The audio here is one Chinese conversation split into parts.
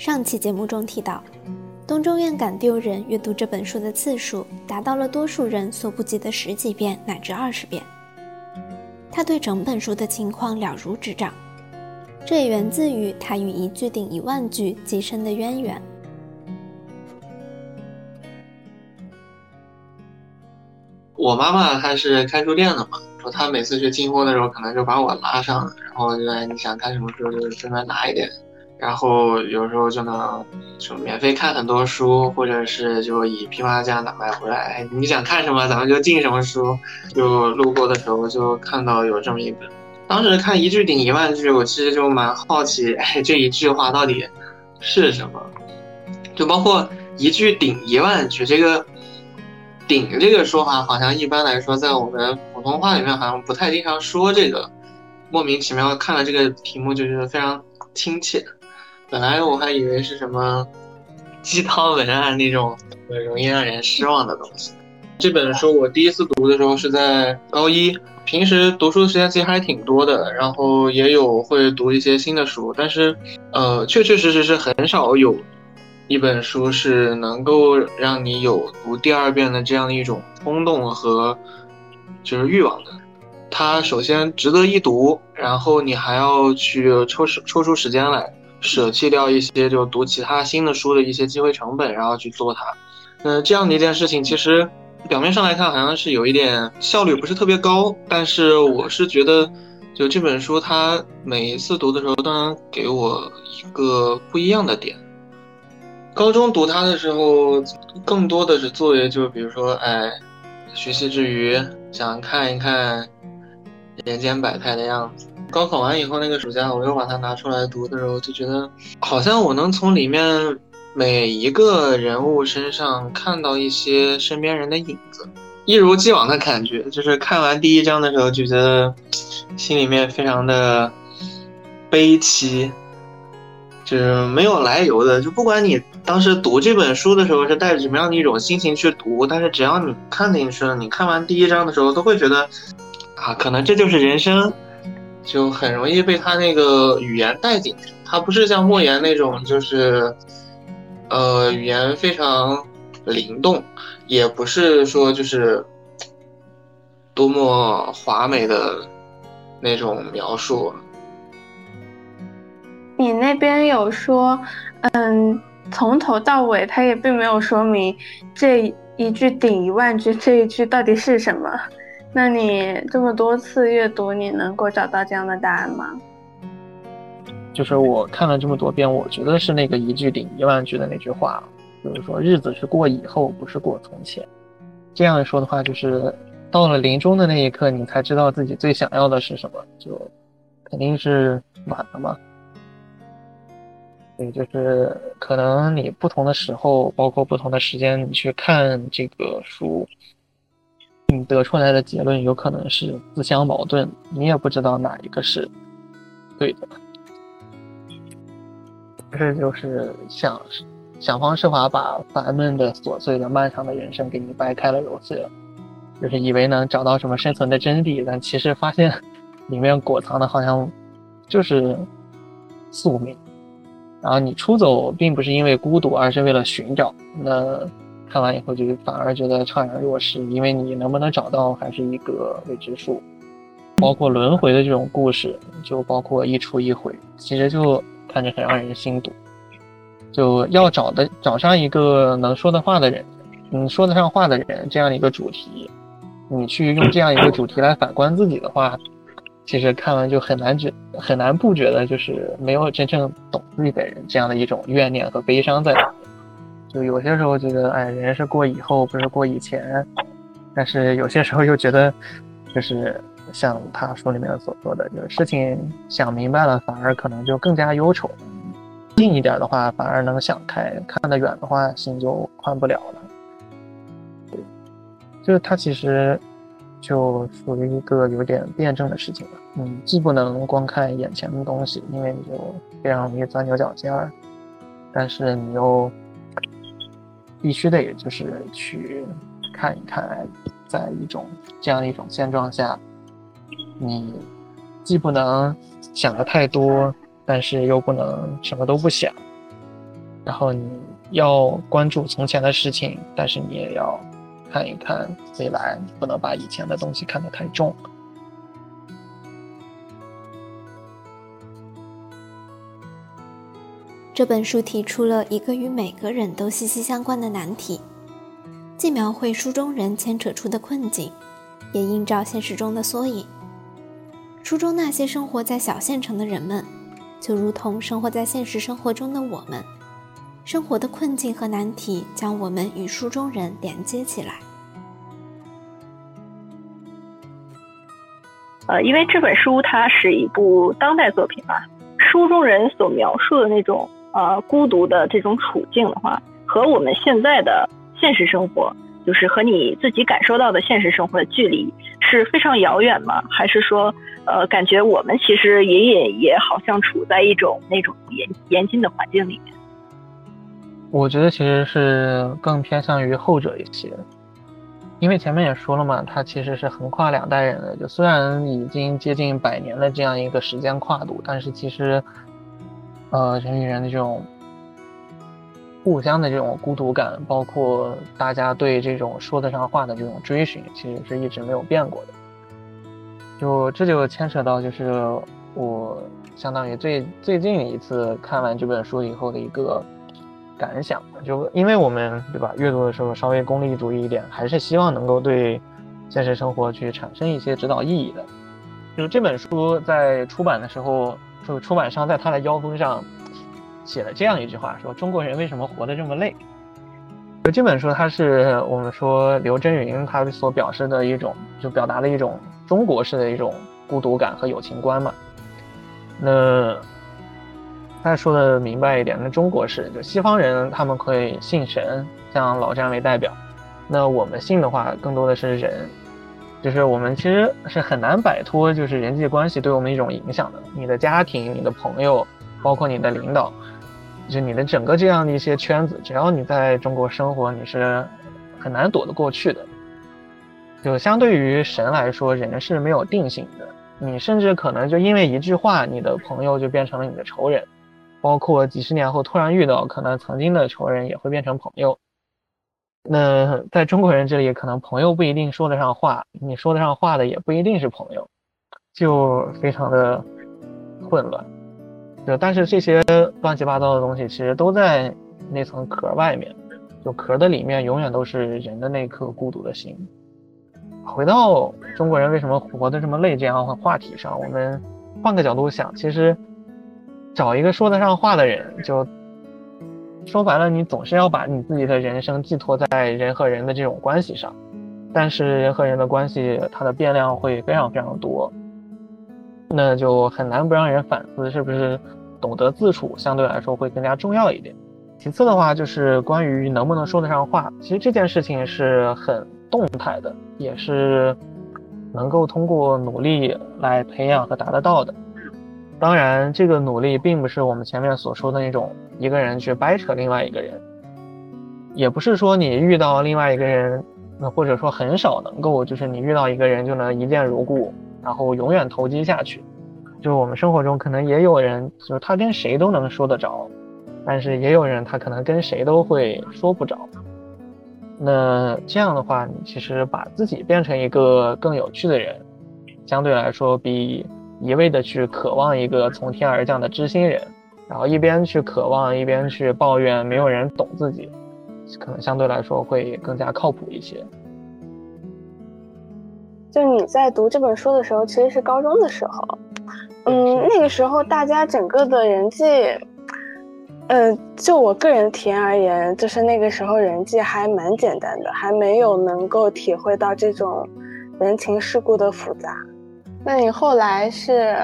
上期节目中提到，东中院感丢人阅读这本书的次数达到了多数人所不及的十几遍乃至二十遍。他对整本书的情况了如指掌，这也源自于他与一句顶一万句极深的渊源。我妈妈她是开书店的嘛，说她每次去进货的时候，可能就把我拉上，然后就你想看什么书就顺便拿一点。然后有时候就能就免费看很多书，或者是就以批发价买回来。你想看什么，咱们就进什么书。就路过的时候就看到有这么一本，当时看一句顶一万句，我其实就蛮好奇，哎，这一句话到底是什么？就包括一句顶一万句，这个顶这个说法，好像一般来说在我们普通话里面好像不太经常说这个。莫名其妙看了这个题目就觉得非常亲切。本来我还以为是什么鸡汤文案那种很容易让人失望的东西。这本书我第一次读的时候是在高一，平时读书的时间其实还挺多的，然后也有会读一些新的书，但是呃，确确实实是很少有一本书是能够让你有读第二遍的这样一种冲动和就是欲望的。它首先值得一读，然后你还要去抽时抽出时间来。舍弃掉一些就读其他新的书的一些机会成本，然后去做它，嗯，这样的一件事情，其实表面上来看好像是有一点效率不是特别高，但是我是觉得，就这本书它每一次读的时候都能给我一个不一样的点。高中读它的时候，更多的是作为就比如说，哎，学习之余想看一看人间百态的样子。高考完以后，那个暑假我又把它拿出来读的时候，就觉得好像我能从里面每一个人物身上看到一些身边人的影子，一如既往的感觉。就是看完第一章的时候，就觉得心里面非常的悲戚，就是没有来由的。就不管你当时读这本书的时候是带着什么样的一种心情去读，但是只要你看进去了，你看完第一章的时候，都会觉得啊，可能这就是人生。就很容易被他那个语言带进去，他不是像莫言那种，就是，呃，语言非常灵动，也不是说就是多么华美的那种描述。你那边有说，嗯，从头到尾他也并没有说明这一句顶一万句这一句到底是什么。那你这么多次阅读，你能够找到这样的答案吗？就是我看了这么多遍，我觉得是那个一句顶一万句的那句话，就是说日子是过以后，不是过从前。这样说的话，就是到了临终的那一刻，你才知道自己最想要的是什么，就肯定是晚了嘛。对，就是可能你不同的时候，包括不同的时间，你去看这个书。你得出来的结论有可能是自相矛盾，你也不知道哪一个是对的。这就是想想方设法把烦闷的、琐碎的、漫长的人生给你掰开了揉碎了，就是以为能找到什么生存的真谛，但其实发现里面裹藏的好像就是宿命。然后你出走并不是因为孤独，而是为了寻找。那。看完以后就反而觉得怅然若失，因为你能不能找到还是一个未知数。包括轮回的这种故事，就包括一出一回，其实就看着很让人心堵。就要找的找上一个能说的话的人，嗯，说得上话的人这样一个主题，你去用这样一个主题来反观自己的话，其实看完就很难觉很难不觉得就是没有真正懂自己的人这样的一种怨念和悲伤在里面。就有些时候觉得，哎，人是过以后，不是过以前。但是有些时候又觉得，就是像他书里面所说的，就是事情想明白了，反而可能就更加忧愁。近一点的话，反而能想开；看得远的话，心就宽不了了。对，就是他其实就属于一个有点辩证的事情吧。嗯，既不能光看眼前的东西，因为你就非常容易钻牛角尖儿，但是你又。必须得就是去看一看，在一种这样一种现状下，你既不能想的太多，但是又不能什么都不想，然后你要关注从前的事情，但是你也要看一看未来，不能把以前的东西看得太重。这本书提出了一个与每个人都息息相关的难题，既描绘书中人牵扯出的困境，也映照现实中的缩影。书中那些生活在小县城的人们，就如同生活在现实生活中的我们，生活的困境和难题将我们与书中人连接起来。呃，因为这本书它是一部当代作品嘛，书中人所描述的那种。呃，孤独的这种处境的话，和我们现在的现实生活，就是和你自己感受到的现实生活的距离是非常遥远吗？还是说，呃，感觉我们其实隐隐也好像处在一种那种严严峻的环境里面？我觉得其实是更偏向于后者一些，因为前面也说了嘛，它其实是横跨两代人的，就虽然已经接近百年的这样一个时间跨度，但是其实。呃，人与人的这种互相的这种孤独感，包括大家对这种说得上话的这种追寻，其实是一直没有变过的。就这就牵扯到，就是我相当于最最近一次看完这本书以后的一个感想。就因为我们对吧，阅读的时候稍微功利主义一点，还是希望能够对现实生活去产生一些指导意义的。就这本书在出版的时候。就出版商在他的腰封上写了这样一句话：说中国人为什么活得这么累？就这本书，它是我们说刘震云他所表示的一种，就表达的一种中国式的一种孤独感和友情观嘛。那他说的明白一点，那中国式就西方人他们会信神，像老詹为代表，那我们信的话更多的是人。就是我们其实是很难摆脱，就是人际关系对我们一种影响的。你的家庭、你的朋友，包括你的领导，就你的整个这样的一些圈子，只要你在中国生活，你是很难躲得过去的。就相对于神来说，人是没有定性的。你甚至可能就因为一句话，你的朋友就变成了你的仇人，包括几十年后突然遇到，可能曾经的仇人也会变成朋友。那在中国人这里，可能朋友不一定说得上话，你说得上话的也不一定是朋友，就非常的混乱。就但是这些乱七八糟的东西，其实都在那层壳外面，就壳的里面永远都是人的那颗孤独的心。回到中国人为什么活得这么累这样的话题上，我们换个角度想，其实找一个说得上话的人就。说白了，你总是要把你自己的人生寄托在人和人的这种关系上，但是人和人的关系，它的变量会非常非常多，那就很难不让人反思，是不是懂得自处相对来说会更加重要一点。其次的话，就是关于能不能说得上话，其实这件事情是很动态的，也是能够通过努力来培养和达得到的。当然，这个努力并不是我们前面所说的那种一个人去掰扯另外一个人，也不是说你遇到另外一个人，那或者说很少能够，就是你遇到一个人就能一见如故，然后永远投机下去。就是我们生活中可能也有人，就是他跟谁都能说得着，但是也有人他可能跟谁都会说不着。那这样的话，你其实把自己变成一个更有趣的人，相对来说比。一味的去渴望一个从天而降的知心人，然后一边去渴望，一边去抱怨没有人懂自己，可能相对来说会更加靠谱一些。就你在读这本书的时候，其实是高中的时候，嗯，那个时候大家整个的人际，呃，就我个人体验而言，就是那个时候人际还蛮简单的，还没有能够体会到这种人情世故的复杂。那你后来是，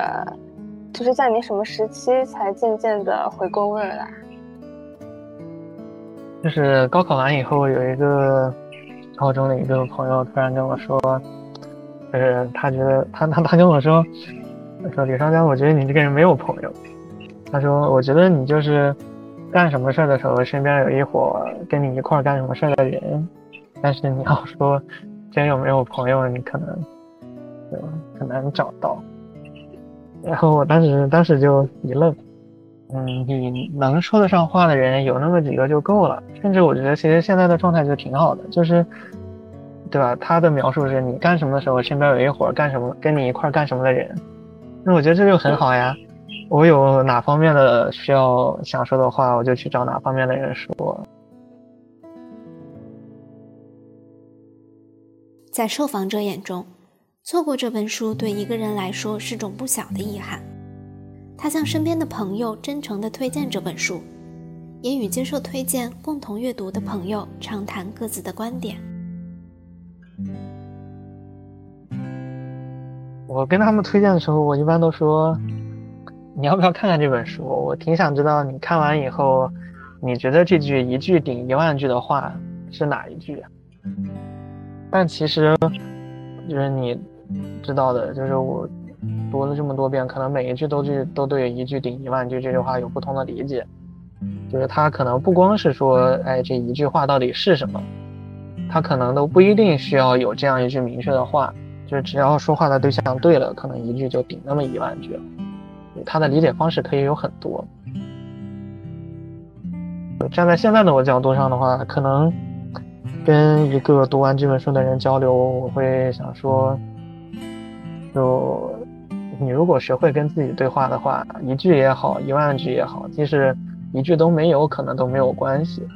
就是在你什么时期才渐渐的回过味来？就是高考完以后，有一个高中的一个朋友突然跟我说，就是他觉得他他他跟我说，说李双江，我觉得你这个人没有朋友。他说，我觉得你就是干什么事儿的时候，身边有一伙跟你一块干什么事儿的人，但是你要说真有没有朋友，你可能。对吧很难找到，然后我当时当时就一愣，嗯，你能说得上话的人有那么几个就够了。甚至我觉得，其实现在的状态就挺好的，就是，对吧？他的描述是你干什么的时候，身边有一伙干什么，跟你一块干什么的人。那我觉得这就很好呀。我有哪方面的需要想说的话，我就去找哪方面的人说。在受访者眼中，错过这本书对一个人来说是种不小的遗憾。他向身边的朋友真诚地推荐这本书，也与接受推荐、共同阅读的朋友畅谈各自的观点。我跟他们推荐的时候，我一般都说：“你要不要看看这本书？我挺想知道你看完以后，你觉得这句一句顶一万句的话是哪一句？”但其实，就是你知道的，就是我读了这么多遍，可能每一句都是都对“一句顶一万句”这句话有不同的理解。就是他可能不光是说，哎，这一句话到底是什么，他可能都不一定需要有这样一句明确的话。就是只要说话的对象对了，可能一句就顶那么一万句。他的理解方式可以有很多。站在现在的我角度上的话，可能。跟一个读完这本书的人交流，我会想说，就你如果学会跟自己对话的话，一句也好，一万句也好，即使一句都没有，可能都没有关系。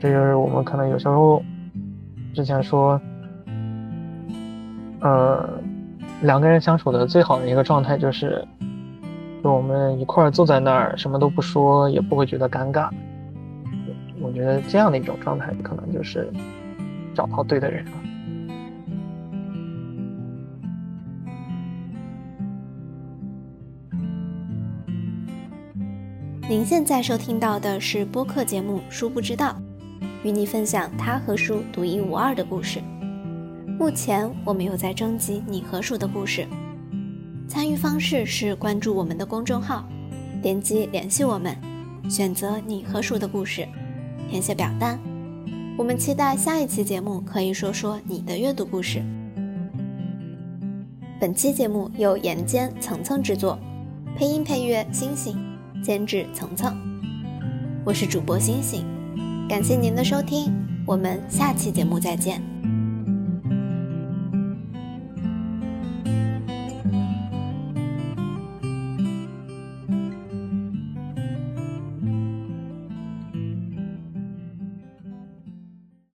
这就是我们可能有时候之前说，呃，两个人相处的最好的一个状态就是，就我们一块儿坐在那儿，什么都不说，也不会觉得尴尬。我觉得这样的一种状态，可能就是找到对的人了。您现在收听到的是播客节目《书不知道》，与你分享他和书独一无二的故事。目前我们有在征集你和书的故事，参与方式是关注我们的公众号，点击联系我们，选择你和书的故事。填写表单，我们期待下一期节目可以说说你的阅读故事。本期节目由岩间层层制作，配音配乐星星，监制层层。我是主播星星，感谢您的收听，我们下期节目再见。